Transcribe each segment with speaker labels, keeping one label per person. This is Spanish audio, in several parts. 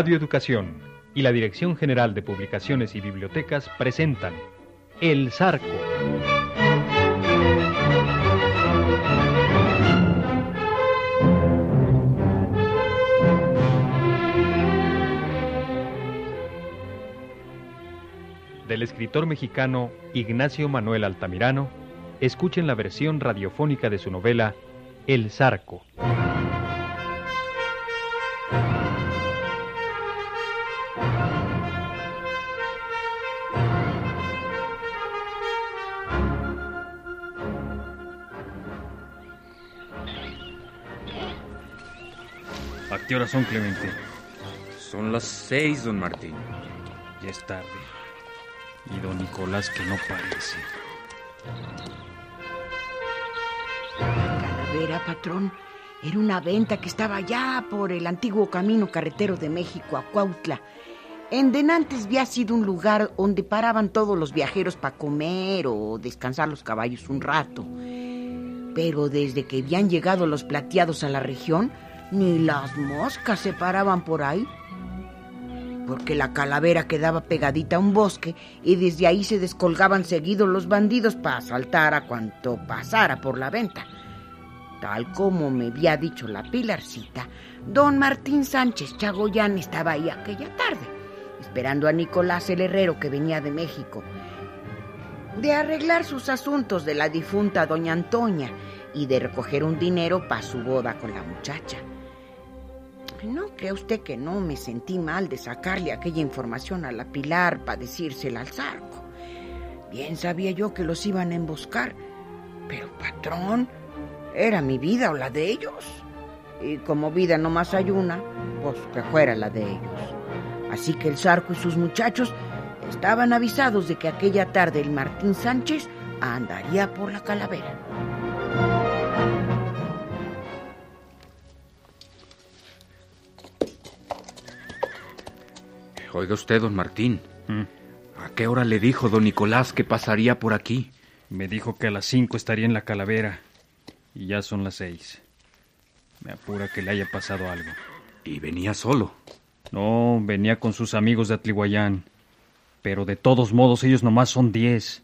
Speaker 1: Radio Educación y la Dirección General de Publicaciones y Bibliotecas presentan El Zarco. Del escritor mexicano Ignacio Manuel Altamirano, escuchen la versión radiofónica de su novela El Zarco.
Speaker 2: Qué hora son, Clemente?
Speaker 3: Son las seis, don Martín.
Speaker 2: Ya es tarde. Y don Nicolás que no parece.
Speaker 4: Calavera, patrón, era una venta que estaba allá por el antiguo camino carretero de México a Cuautla. En Denantes había sido un lugar donde paraban todos los viajeros para comer o descansar los caballos un rato. Pero desde que habían llegado los plateados a la región, ni las moscas se paraban por ahí. Porque la calavera quedaba pegadita a un bosque y desde ahí se descolgaban seguidos los bandidos para asaltar a cuanto pasara por la venta. Tal como me había dicho la pilarcita, don Martín Sánchez Chagoyán estaba ahí aquella tarde, esperando a Nicolás el herrero que venía de México, de arreglar sus asuntos de la difunta doña Antonia y de recoger un dinero para su boda con la muchacha. ¿No cree usted que no me sentí mal de sacarle aquella información a la Pilar para decírsela al zarco? Bien sabía yo que los iban a emboscar, pero patrón, era mi vida o la de ellos. Y como vida no más hay una, pues que fuera la de ellos. Así que el zarco y sus muchachos estaban avisados de que aquella tarde el Martín Sánchez andaría por la calavera.
Speaker 3: Oiga usted, don Martín.
Speaker 2: Mm.
Speaker 3: ¿A qué hora le dijo don Nicolás que pasaría por aquí?
Speaker 2: Me dijo que a las cinco estaría en la calavera. Y ya son las seis. Me apura que le haya pasado algo.
Speaker 3: Y venía solo.
Speaker 2: No, venía con sus amigos de Atlihuayán. Pero de todos modos ellos nomás son diez.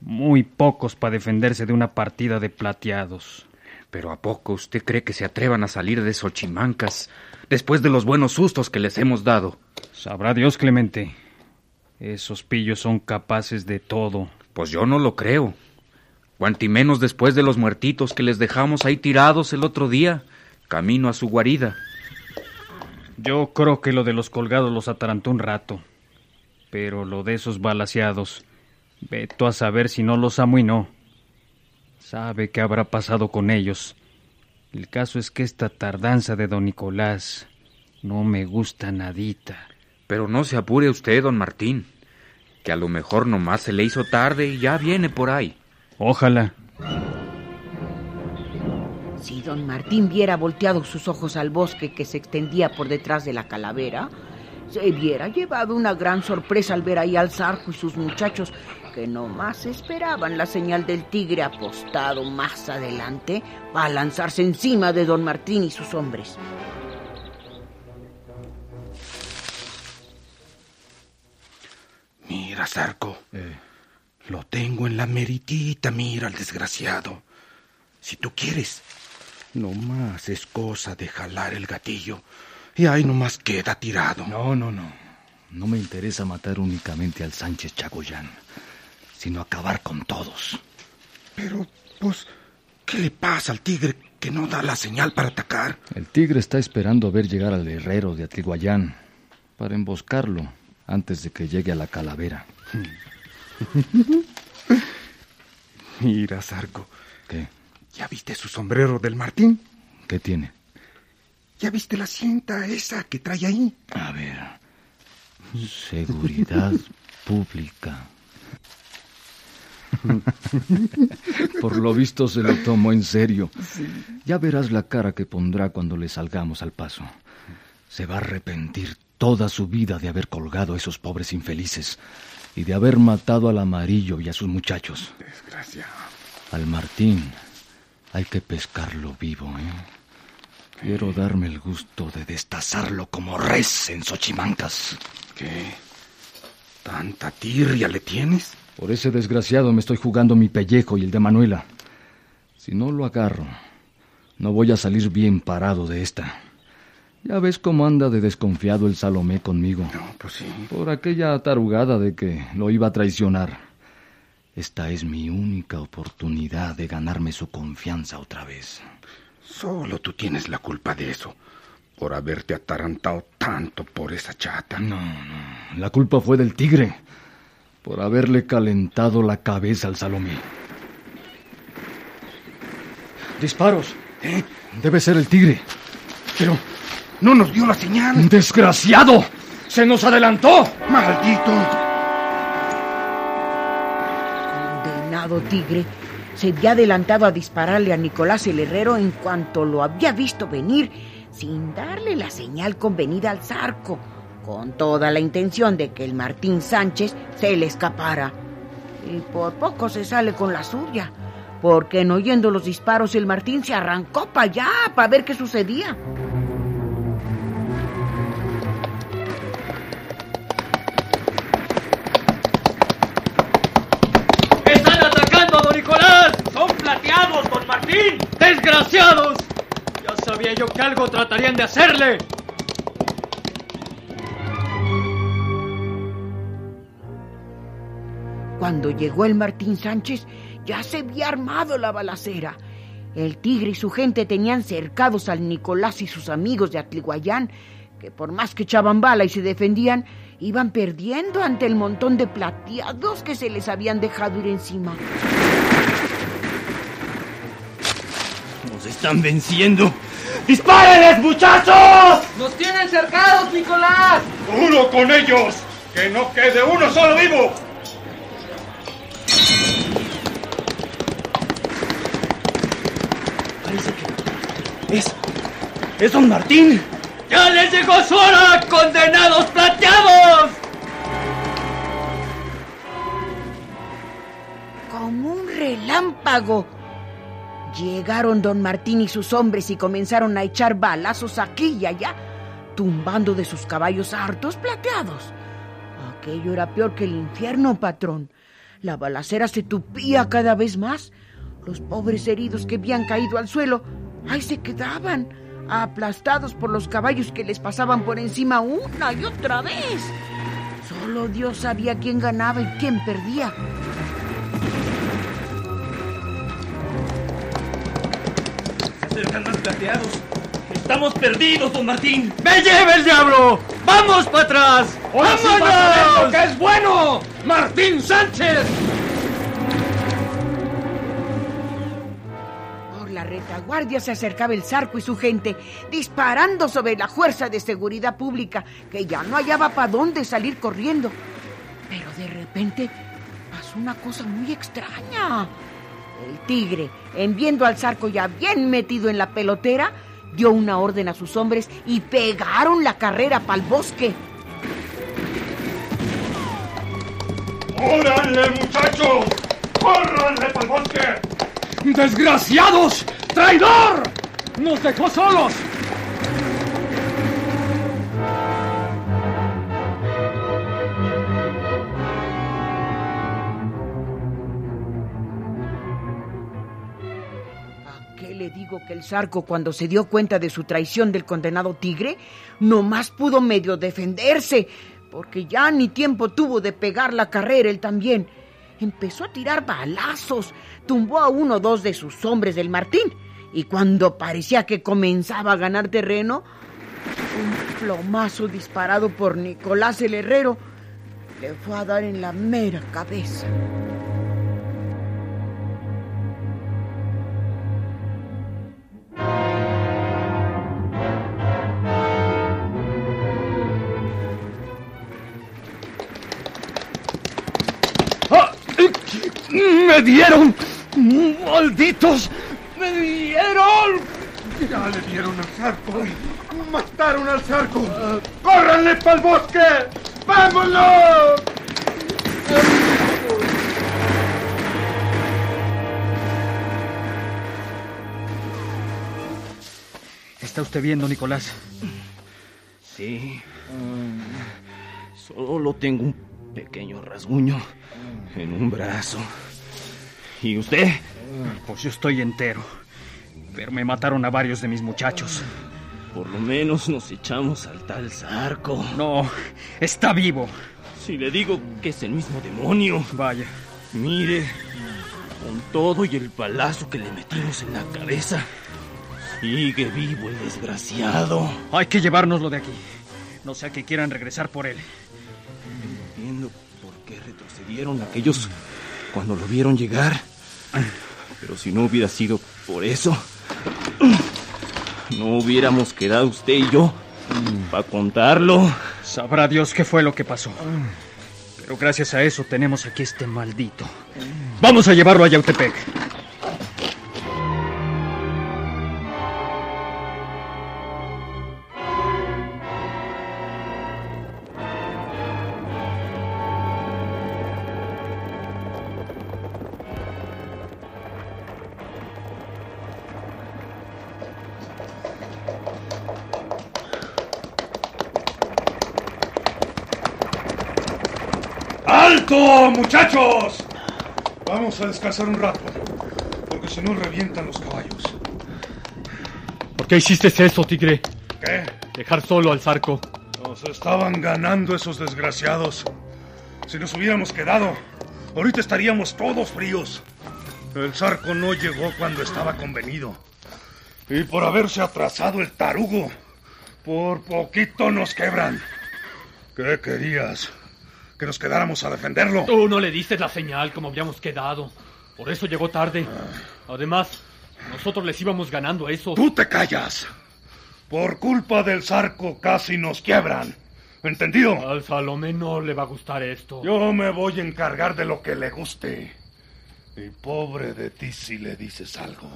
Speaker 2: Muy pocos para defenderse de una partida de plateados.
Speaker 3: Pero ¿a poco usted cree que se atrevan a salir de Xochimancas después de los buenos sustos que les hemos dado?
Speaker 2: Sabrá Dios, Clemente. Esos pillos son capaces de todo.
Speaker 3: Pues yo no lo creo. Cuanti menos después de los muertitos que les dejamos ahí tirados el otro día, camino a su guarida.
Speaker 2: Yo creo que lo de los colgados los atarantó un rato. Pero lo de esos balaseados, veto a saber si no los amo y no. Sabe qué habrá pasado con ellos. El caso es que esta tardanza de don Nicolás no me gusta nadita.
Speaker 3: Pero no se apure usted, don Martín, que a lo mejor nomás se le hizo tarde y ya viene por ahí.
Speaker 2: Ojalá.
Speaker 4: Si don Martín viera volteado sus ojos al bosque que se extendía por detrás de la calavera, se hubiera llevado una gran sorpresa al ver ahí al zarco y sus muchachos que nomás esperaban la señal del tigre apostado más adelante para lanzarse encima de don Martín y sus hombres.
Speaker 5: Mira, Zarco. Lo tengo en la meritita, mira al desgraciado. Si tú quieres, nomás es cosa de jalar el gatillo y ahí nomás queda tirado.
Speaker 6: No, no, no. No me interesa matar únicamente al Sánchez Chagoyán, sino acabar con todos.
Speaker 5: Pero, pues, ¿qué le pasa al tigre que no da la señal para atacar?
Speaker 6: El tigre está esperando a ver llegar al herrero de Atliguayán para emboscarlo antes de que llegue a la calavera.
Speaker 5: Mira, Zarco.
Speaker 6: ¿Qué?
Speaker 5: ¿Ya viste su sombrero del Martín?
Speaker 6: ¿Qué tiene?
Speaker 5: ¿Ya viste la cinta esa que trae ahí?
Speaker 6: A ver. Seguridad pública. Por lo visto se lo tomó en serio. Ya verás la cara que pondrá cuando le salgamos al paso. se va a arrepentir toda su vida de haber colgado a esos pobres infelices y de haber matado al amarillo y a sus muchachos.
Speaker 5: Desgraciado.
Speaker 6: Al Martín hay que pescarlo vivo, ¿eh? Quiero darme el gusto de destazarlo como res en Xochimancas.
Speaker 5: ¿Qué? ¿Tanta tirria le tienes?
Speaker 6: Por ese desgraciado me estoy jugando mi pellejo y el de Manuela. Si no lo agarro, no voy a salir bien parado de esta. Ya ves cómo anda de desconfiado el Salomé conmigo.
Speaker 5: No, pues sí.
Speaker 6: Por aquella tarugada de que lo iba a traicionar. Esta es mi única oportunidad de ganarme su confianza otra vez.
Speaker 5: Solo tú tienes la culpa de eso. Por haberte atarantado tanto por esa chata.
Speaker 6: No, no. La culpa fue del tigre. Por haberle calentado la cabeza al Salomé. Disparos.
Speaker 5: ¿Eh?
Speaker 6: Debe ser el tigre.
Speaker 5: Pero no nos dio la señal.
Speaker 6: ¡Desgraciado! ¡Se nos adelantó!
Speaker 5: ¡Maldito!
Speaker 4: Condenado tigre se había adelantado a dispararle a Nicolás el Herrero en cuanto lo había visto venir, sin darle la señal convenida al zarco, con toda la intención de que el Martín Sánchez se le escapara. Y por poco se sale con la suya, porque en oyendo los disparos el Martín se arrancó para allá para ver qué sucedía.
Speaker 2: ¡Están atacando a don Nicolás! ¡Son plateados, don Martín! ¡Desgraciados! Ya sabía yo que algo tratarían de hacerle.
Speaker 4: Cuando llegó el Martín Sánchez, ya se había armado la balacera. El tigre y su gente tenían cercados al Nicolás y sus amigos de Atliguayán, que por más que echaban bala y se defendían, iban perdiendo ante el montón de plateados que se les habían dejado ir encima.
Speaker 2: ¡Nos están venciendo! ¡Dispárenles, muchachos!
Speaker 7: ¡Nos tienen cercados, Nicolás!
Speaker 5: ¡Uno con ellos! ¡Que no quede uno solo vivo!
Speaker 2: Parece que es. Es don Martín. ¡Ya les llegó su hora, condenados plateados!
Speaker 4: Como un relámpago. Llegaron don Martín y sus hombres y comenzaron a echar balazos aquí y allá, tumbando de sus caballos hartos plateados. Aquello era peor que el infierno, patrón. La balacera se tupía cada vez más. Los pobres heridos que habían caído al suelo, ahí se quedaban, aplastados por los caballos que les pasaban por encima una y otra vez. Solo Dios sabía quién ganaba y quién perdía.
Speaker 2: Se acercan más plateados. Estamos perdidos, don Martín. ¡Me lleve el diablo! ¡Vamos para atrás! ¡Vámonos!
Speaker 5: que es bueno! ¡Martín Sánchez!
Speaker 4: La retaguardia se acercaba el zarco y su gente, disparando sobre la fuerza de seguridad pública, que ya no hallaba para dónde salir corriendo. Pero de repente pasó una cosa muy extraña. El tigre, en viendo al zarco ya bien metido en la pelotera, dio una orden a sus hombres y pegaron la carrera para el bosque.
Speaker 5: ¡Órale, muchachos! ¡Córranle para el bosque!
Speaker 2: ¡Desgraciados! ¡Traidor! ¡Nos dejó solos!
Speaker 4: ¿A qué le digo que el zarco, cuando se dio cuenta de su traición del condenado tigre, nomás pudo medio defenderse, porque ya ni tiempo tuvo de pegar la carrera él también. Empezó a tirar balazos, tumbó a uno o dos de sus hombres del Martín, y cuando parecía que comenzaba a ganar terreno, un plomazo disparado por Nicolás el Herrero le fue a dar en la mera cabeza.
Speaker 2: ¡Me dieron! ¡Malditos! ¡Me dieron!
Speaker 5: Ya le dieron al zarco. ¡Mataron al zarco! ¡Córranle para el bosque! ¡Vámonos!
Speaker 2: ¿Está usted viendo, Nicolás?
Speaker 8: Sí. Solo tengo un pequeño rasguño en un brazo. ¿Y usted?
Speaker 2: Pues yo estoy entero. Pero me mataron a varios de mis muchachos.
Speaker 8: Por lo menos nos echamos al tal Zarco.
Speaker 2: No, está vivo.
Speaker 8: Si le digo que es el mismo demonio.
Speaker 2: Vaya.
Speaker 8: Mire, con todo y el palazo que le metimos en la cabeza, sigue vivo el desgraciado.
Speaker 2: Hay que llevárnoslo de aquí. No sea que quieran regresar por él.
Speaker 8: No entiendo por qué retrocedieron aquellos cuando lo vieron llegar. Pero si no hubiera sido por eso, no hubiéramos quedado usted y yo para contarlo.
Speaker 2: Sabrá Dios qué fue lo que pasó. Pero gracias a eso tenemos aquí este maldito. Vamos a llevarlo a Yautepec.
Speaker 5: ¡Alto, muchachos! Vamos a descansar un rato, porque si no revientan los caballos.
Speaker 1: ¿Por qué hiciste eso, tigre?
Speaker 5: ¿Qué?
Speaker 1: Dejar solo al zarco.
Speaker 5: Nos estaban ganando esos desgraciados. Si nos hubiéramos quedado, ahorita estaríamos todos fríos. El zarco no llegó cuando estaba convenido. Y por haberse atrasado el tarugo, por poquito nos quebran. ¿Qué querías? ¿Que nos quedáramos a defenderlo?
Speaker 9: Tú no le diste la señal como habíamos quedado. Por eso llegó tarde. Además, nosotros les íbamos ganando a esos.
Speaker 5: ¡Tú te callas! Por culpa del zarco casi nos quiebran. ¿Entendido?
Speaker 9: Al Salomé no le va a gustar esto.
Speaker 5: Yo me voy a encargar de lo que le guste. Y pobre de ti si le dices algo.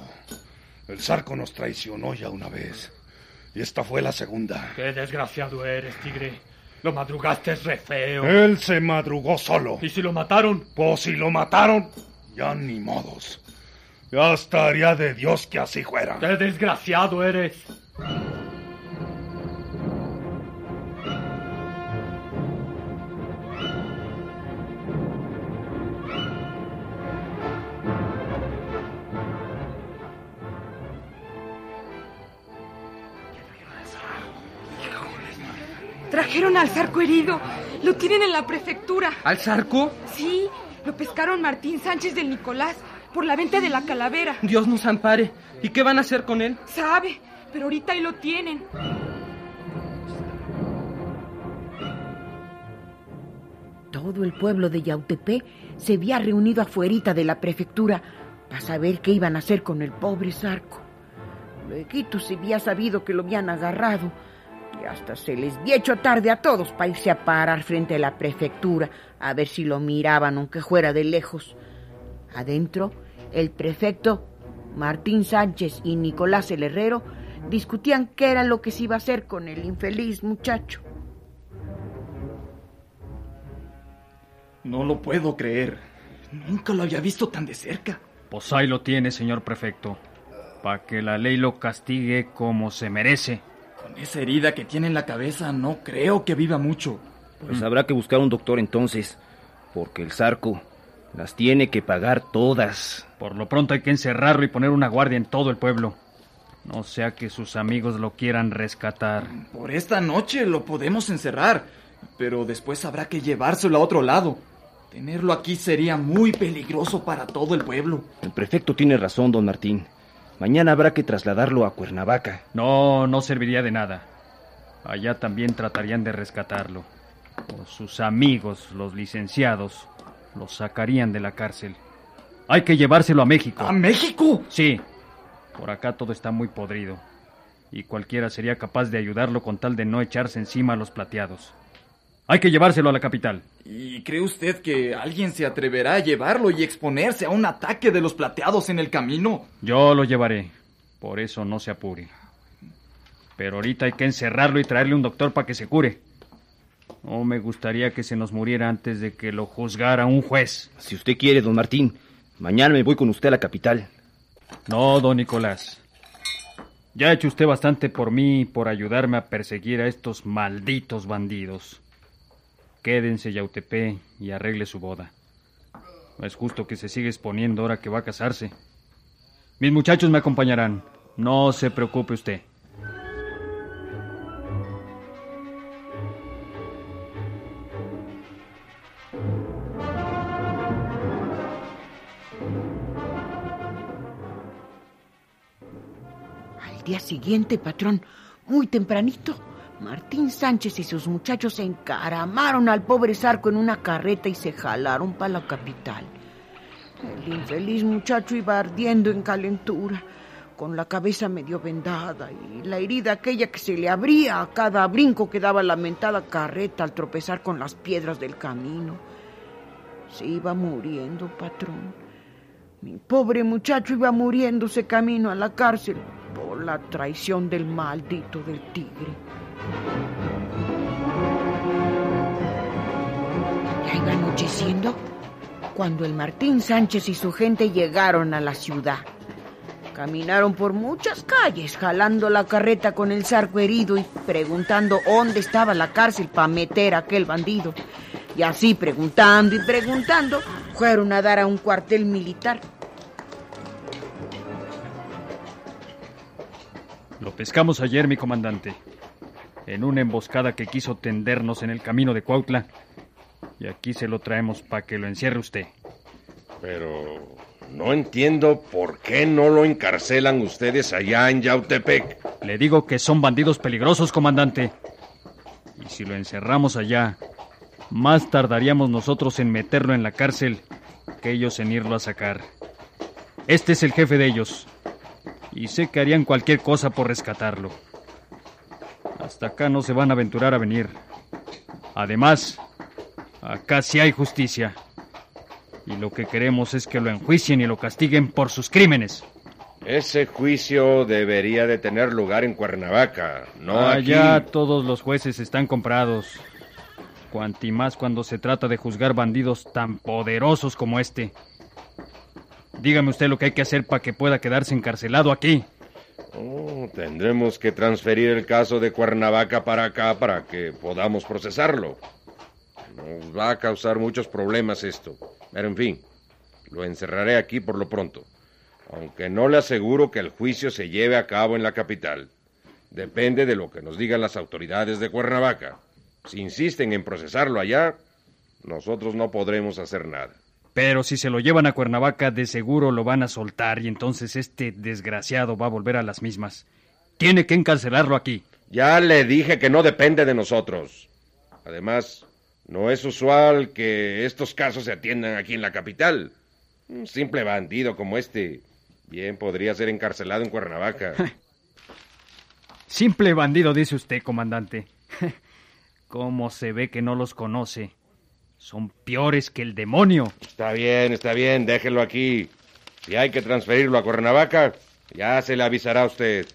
Speaker 5: El zarco nos traicionó ya una vez. Y esta fue la segunda.
Speaker 9: Qué desgraciado eres, tigre. Lo madrugaste re feo.
Speaker 5: Él se madrugó solo.
Speaker 9: ¿Y si lo mataron?
Speaker 5: Pues si lo mataron, ya ni modos. Ya estaría de Dios que así fuera.
Speaker 9: Qué desgraciado eres.
Speaker 10: Trajeron al zarco herido. Lo tienen en la prefectura.
Speaker 7: ¿Al zarco?
Speaker 10: Sí, lo pescaron Martín Sánchez del Nicolás por la venta de la calavera.
Speaker 7: Dios nos ampare. ¿Y qué van a hacer con él?
Speaker 10: Sabe, pero ahorita ahí lo tienen.
Speaker 4: Todo el pueblo de Yautepec se había reunido afuerita de la prefectura para saber qué iban a hacer con el pobre Zarco. Luego se había sabido que lo habían agarrado y hasta se les había hecho tarde a todos para irse a parar frente a la prefectura a ver si lo miraban aunque fuera de lejos. Adentro, el prefecto Martín Sánchez y Nicolás el Herrero discutían qué era lo que se iba a hacer con el infeliz muchacho.
Speaker 11: No lo puedo creer. Nunca lo había visto tan de cerca.
Speaker 2: Pues ahí lo tiene, señor prefecto. Para que la ley lo castigue como se merece.
Speaker 11: Con esa herida que tiene en la cabeza, no creo que viva mucho.
Speaker 8: Pues habrá que buscar un doctor entonces, porque el zarco las tiene que pagar todas.
Speaker 2: Por lo pronto hay que encerrarlo y poner una guardia en todo el pueblo. No sea que sus amigos lo quieran rescatar.
Speaker 11: Por esta noche lo podemos encerrar, pero después habrá que llevárselo a otro lado. Tenerlo aquí sería muy peligroso para todo el pueblo.
Speaker 8: El prefecto tiene razón, don Martín. Mañana habrá que trasladarlo a Cuernavaca.
Speaker 2: No, no serviría de nada. Allá también tratarían de rescatarlo. O sus amigos, los licenciados, lo sacarían de la cárcel. Hay que llevárselo a México.
Speaker 11: ¿A México?
Speaker 2: Sí. Por acá todo está muy podrido. Y cualquiera sería capaz de ayudarlo con tal de no echarse encima a los plateados. Hay que llevárselo a la capital.
Speaker 11: ¿Y cree usted que alguien se atreverá a llevarlo y exponerse a un ataque de los plateados en el camino?
Speaker 2: Yo lo llevaré. Por eso no se apure. Pero ahorita hay que encerrarlo y traerle un doctor para que se cure. No me gustaría que se nos muriera antes de que lo juzgara un juez.
Speaker 8: Si usted quiere, don Martín, mañana me voy con usted a la capital.
Speaker 2: No, don Nicolás. Ya ha hecho usted bastante por mí y por ayudarme a perseguir a estos malditos bandidos. Quédense, Yautepé, y arregle su boda. No es justo que se siga exponiendo ahora que va a casarse. Mis muchachos me acompañarán. No se preocupe usted.
Speaker 4: Al día siguiente, patrón, muy tempranito, Martín Sánchez y sus muchachos se encaramaron al pobre Zarco en una carreta y se jalaron para la capital. El infeliz muchacho iba ardiendo en calentura, con la cabeza medio vendada y la herida aquella que se le abría a cada brinco que daba la mentada carreta al tropezar con las piedras del camino. Se iba muriendo, patrón. Mi pobre muchacho iba muriéndose camino a la cárcel por la traición del maldito del tigre. Cuando el Martín Sánchez y su gente llegaron a la ciudad. Caminaron por muchas calles, jalando la carreta con el zarco herido y preguntando dónde estaba la cárcel para meter a aquel bandido. Y así, preguntando y preguntando, fueron a dar a un cuartel militar.
Speaker 2: Lo pescamos ayer, mi comandante, en una emboscada que quiso tendernos en el camino de Cuautla. Y aquí se lo traemos para que lo encierre usted.
Speaker 12: Pero no entiendo por qué no lo encarcelan ustedes allá en Yautepec.
Speaker 2: Le digo que son bandidos peligrosos, comandante. Y si lo encerramos allá, más tardaríamos nosotros en meterlo en la cárcel que ellos en irlo a sacar. Este es el jefe de ellos. Y sé que harían cualquier cosa por rescatarlo. Hasta acá no se van a aventurar a venir. Además, acá sí hay justicia. Y lo que queremos es que lo enjuicien y lo castiguen por sus crímenes.
Speaker 12: Ese juicio debería de tener lugar en Cuernavaca, no
Speaker 2: Allá
Speaker 12: aquí.
Speaker 2: todos los jueces están comprados. Cuanti más cuando se trata de juzgar bandidos tan poderosos como este. Dígame usted lo que hay que hacer para que pueda quedarse encarcelado aquí.
Speaker 12: Oh, tendremos que transferir el caso de Cuernavaca para acá para que podamos procesarlo. Nos va a causar muchos problemas esto. Pero en fin, lo encerraré aquí por lo pronto. Aunque no le aseguro que el juicio se lleve a cabo en la capital. Depende de lo que nos digan las autoridades de Cuernavaca. Si insisten en procesarlo allá, nosotros no podremos hacer nada.
Speaker 2: Pero si se lo llevan a Cuernavaca, de seguro lo van a soltar y entonces este desgraciado va a volver a las mismas. Tiene que encarcelarlo aquí.
Speaker 12: Ya le dije que no depende de nosotros. Además, no es usual que estos casos se atiendan aquí en la capital. Un simple bandido como este bien podría ser encarcelado en Cuernavaca.
Speaker 2: Simple bandido, dice usted, comandante. ¿Cómo se ve que no los conoce? Son peores que el demonio.
Speaker 12: Está bien, está bien, déjelo aquí. Si hay que transferirlo a Cuernavaca, ya se le avisará a usted.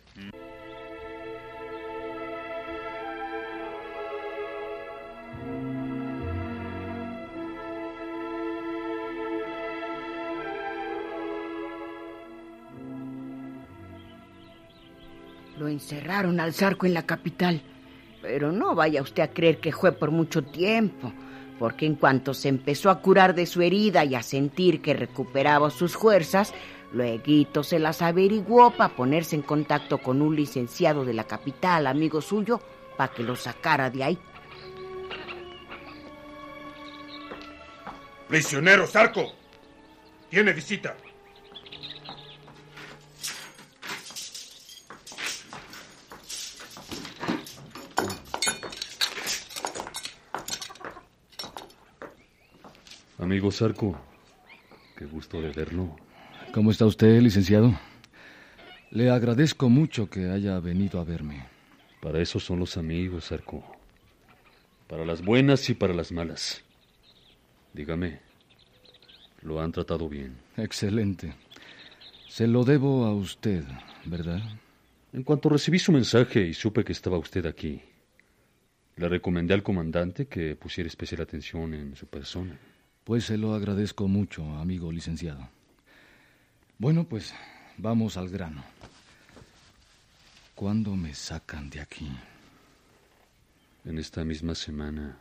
Speaker 4: Encerraron al zarco en la capital. Pero no vaya usted a creer que fue por mucho tiempo, porque en cuanto se empezó a curar de su herida y a sentir que recuperaba sus fuerzas, luego se las averiguó para ponerse en contacto con un licenciado de la capital, amigo suyo, para que lo sacara de ahí.
Speaker 13: Prisionero Zarco, tiene visita.
Speaker 14: Amigo Sarco, qué gusto de verlo.
Speaker 6: ¿Cómo está usted, licenciado? Le agradezco mucho que haya venido a verme.
Speaker 14: Para eso son los amigos, Sarco. Para las buenas y para las malas. Dígame, ¿lo han tratado bien?
Speaker 6: Excelente. Se lo debo a usted, ¿verdad?
Speaker 14: En cuanto recibí su mensaje y supe que estaba usted aquí, le recomendé al comandante que pusiera especial atención en su persona.
Speaker 6: Pues se lo agradezco mucho, amigo licenciado. Bueno, pues vamos al grano. ¿Cuándo me sacan de aquí?
Speaker 14: En esta misma semana.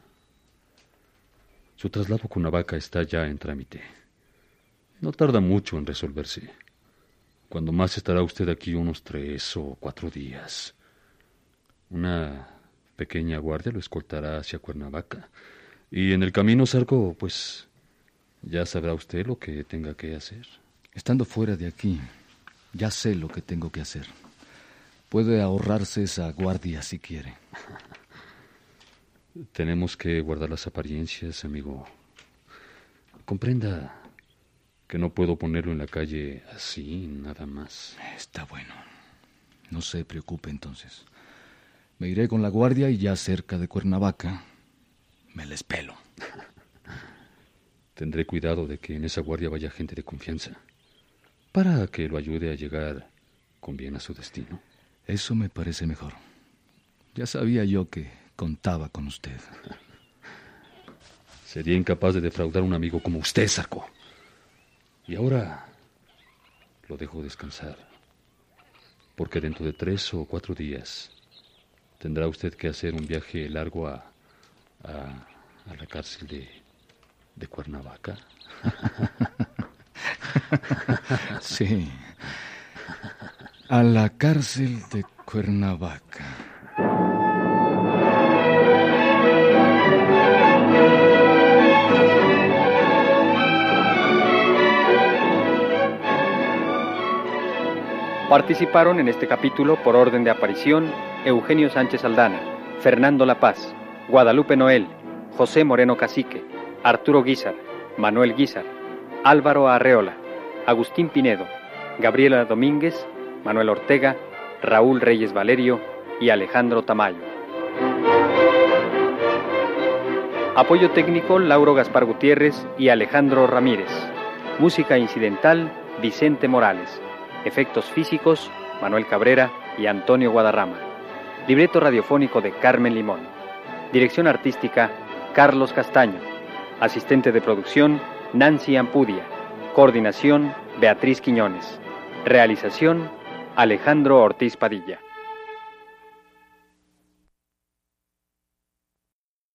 Speaker 14: Su traslado con Cuernavaca está ya en trámite. No tarda mucho en resolverse. Cuando más estará usted aquí unos tres o cuatro días. Una pequeña guardia lo escoltará hacia Cuernavaca. Y en el camino, Sarco, pues ya sabrá usted lo que tenga que hacer.
Speaker 6: Estando fuera de aquí, ya sé lo que tengo que hacer. Puede ahorrarse esa guardia si quiere.
Speaker 14: Tenemos que guardar las apariencias, amigo. Comprenda que no puedo ponerlo en la calle así, nada más.
Speaker 6: Está bueno. No se preocupe entonces. Me iré con la guardia y ya cerca de Cuernavaca me les pelo.
Speaker 14: Tendré cuidado de que en esa guardia vaya gente de confianza, para que lo ayude a llegar con bien a su destino.
Speaker 6: Eso me parece mejor. Ya sabía yo que contaba con usted.
Speaker 14: Sería incapaz de defraudar a un amigo como usted, Sarco. Y ahora lo dejo descansar, porque dentro de tres o cuatro días tendrá usted que hacer un viaje largo a, a, la cárcel de, de Cuernavaca.
Speaker 6: sí, a la cárcel de Cuernavaca.
Speaker 2: Participaron en este capítulo por orden de aparición Eugenio Sánchez Aldana, Fernando La Paz, Guadalupe Noel, José Moreno Cacique, Arturo Guizar, Manuel Guizar, Álvaro Arreola, Agustín Pinedo, Gabriela Domínguez, Manuel Ortega, Raúl Reyes Valerio y Alejandro Tamayo. Apoyo técnico Lauro Gaspar Gutiérrez y Alejandro Ramírez. Música incidental Vicente Morales. Efectos físicos, Manuel Cabrera y Antonio Guadarrama. Libreto radiofónico de Carmen Limón. Dirección artística, Carlos Castaño. Asistente de producción, Nancy Ampudia. Coordinación, Beatriz Quiñones. Realización, Alejandro Ortiz Padilla.